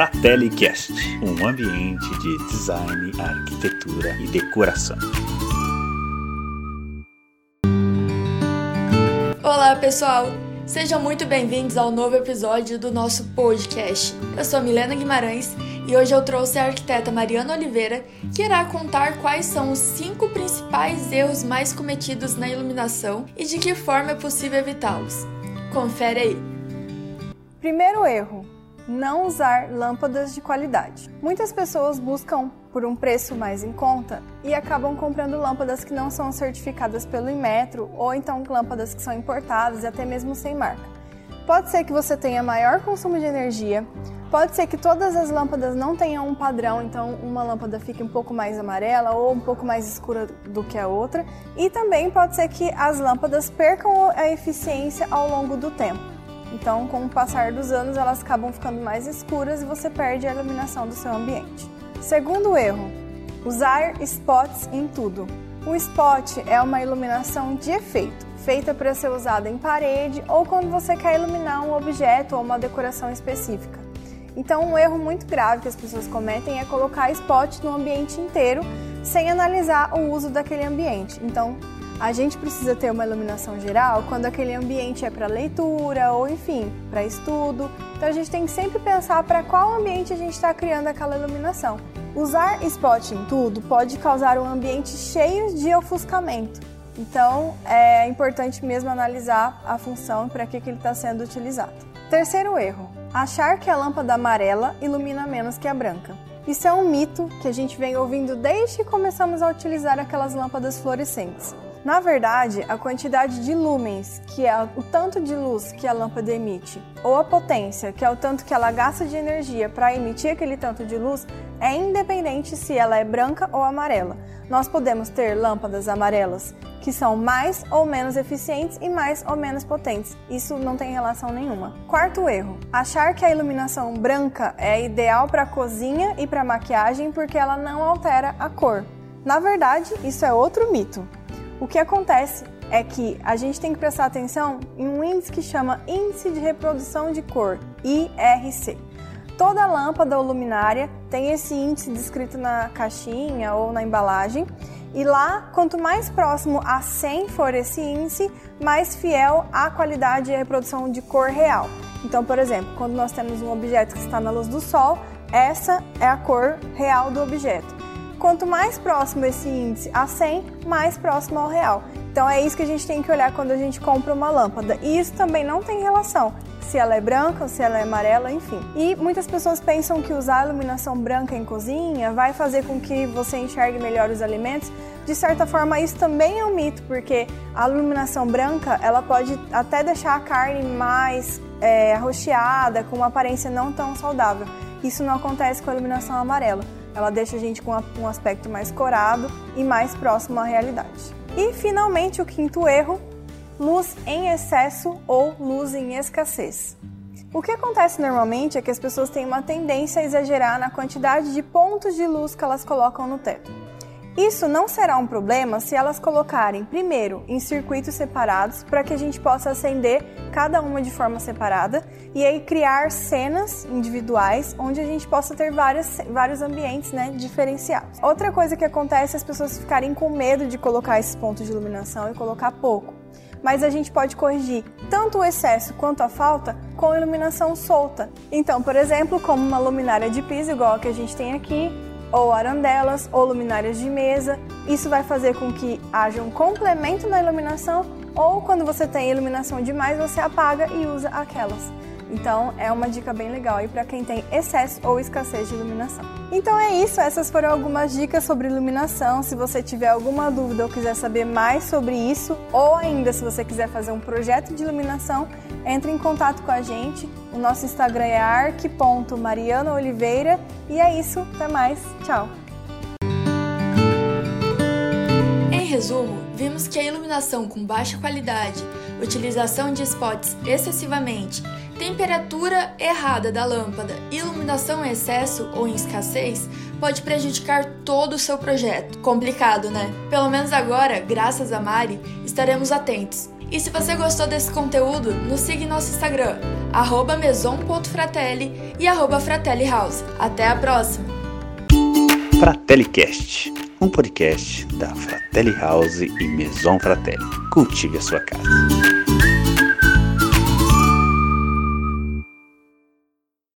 FratelliCast, um ambiente de design, arquitetura e decoração. Olá, pessoal! Sejam muito bem-vindos ao novo episódio do nosso podcast. Eu sou Milena Guimarães e hoje eu trouxe a arquiteta Mariana Oliveira, que irá contar quais são os cinco principais erros mais cometidos na iluminação e de que forma é possível evitá-los. Confere aí! Primeiro erro: não usar lâmpadas de qualidade. Muitas pessoas buscam por um preço mais em conta e acabam comprando lâmpadas que não são certificadas pelo Inmetro ou então lâmpadas que são importadas e até mesmo sem marca. Pode ser que você tenha maior consumo de energia, pode ser que todas as lâmpadas não tenham um padrão, então uma lâmpada fique um pouco mais amarela ou um pouco mais escura do que a outra, e também pode ser que as lâmpadas percam a eficiência ao longo do tempo. Então, com o passar dos anos, elas acabam ficando mais escuras e você perde a iluminação do seu ambiente. Segundo erro: usar spots em tudo. O spot é uma iluminação de efeito, feita para ser usada em parede ou quando você quer iluminar um objeto ou uma decoração específica. Então, um erro muito grave que as pessoas cometem é colocar spot no ambiente inteiro sem analisar o uso daquele ambiente. Então, a gente precisa ter uma iluminação geral quando aquele ambiente é para leitura ou, enfim, para estudo. Então a gente tem que sempre pensar para qual ambiente a gente está criando aquela iluminação. Usar spot em tudo pode causar um ambiente cheio de ofuscamento. Então é importante mesmo analisar a função para que, que ele está sendo utilizado. Terceiro erro: achar que a lâmpada amarela ilumina menos que a branca. Isso é um mito que a gente vem ouvindo desde que começamos a utilizar aquelas lâmpadas fluorescentes. Na verdade, a quantidade de lumens, que é o tanto de luz que a lâmpada emite, ou a potência, que é o tanto que ela gasta de energia para emitir aquele tanto de luz, é independente se ela é branca ou amarela. Nós podemos ter lâmpadas amarelas que são mais ou menos eficientes e mais ou menos potentes. Isso não tem relação nenhuma. Quarto erro: achar que a iluminação branca é ideal para cozinha e para maquiagem porque ela não altera a cor. Na verdade, isso é outro mito. O que acontece é que a gente tem que prestar atenção em um índice que chama Índice de Reprodução de Cor, IRC. Toda lâmpada ou luminária tem esse índice descrito na caixinha ou na embalagem, e lá, quanto mais próximo a 100 for esse índice, mais fiel à qualidade e reprodução de cor real. Então, por exemplo, quando nós temos um objeto que está na luz do sol, essa é a cor real do objeto. Quanto mais próximo esse índice a 100, mais próximo ao real. Então é isso que a gente tem que olhar quando a gente compra uma lâmpada. E isso também não tem relação se ela é branca ou se ela é amarela, enfim. E muitas pessoas pensam que usar iluminação branca em cozinha vai fazer com que você enxergue melhor os alimentos. De certa forma, isso também é um mito, porque a iluminação branca ela pode até deixar a carne mais é, arroxeada, com uma aparência não tão saudável. Isso não acontece com a iluminação amarela. Ela deixa a gente com um aspecto mais corado e mais próximo à realidade. E finalmente o quinto erro, luz em excesso ou luz em escassez. O que acontece normalmente é que as pessoas têm uma tendência a exagerar na quantidade de pontos de luz que elas colocam no teto. Isso não será um problema se elas colocarem, primeiro, em circuitos separados, para que a gente possa acender cada uma de forma separada e aí criar cenas individuais onde a gente possa ter vários, vários ambientes né, diferenciados. Outra coisa que acontece é as pessoas ficarem com medo de colocar esses pontos de iluminação e colocar pouco. Mas a gente pode corrigir tanto o excesso quanto a falta com iluminação solta. Então, por exemplo, como uma luminária de piso, igual a que a gente tem aqui, ou arandelas, ou luminárias de mesa. Isso vai fazer com que haja um complemento na iluminação, ou quando você tem iluminação demais, você apaga e usa aquelas. Então é uma dica bem legal aí para quem tem excesso ou escassez de iluminação. Então é isso, essas foram algumas dicas sobre iluminação. Se você tiver alguma dúvida ou quiser saber mais sobre isso, ou ainda se você quiser fazer um projeto de iluminação, entre em contato com a gente. O nosso Instagram é arc.marianaoliveira. E é isso, até mais, tchau! Em resumo, vimos que a iluminação com baixa qualidade, utilização de spots excessivamente, temperatura errada da lâmpada, iluminação em excesso ou em escassez pode prejudicar todo o seu projeto. Complicado, né? Pelo menos agora, graças a Mari, estaremos atentos e se você gostou desse conteúdo, nos siga em nosso Instagram, maison.fratelli e arroba fratelli house. Até a próxima! FratelliCast, um podcast da Fratelli House e Maison Fratelli. Cultive a sua casa.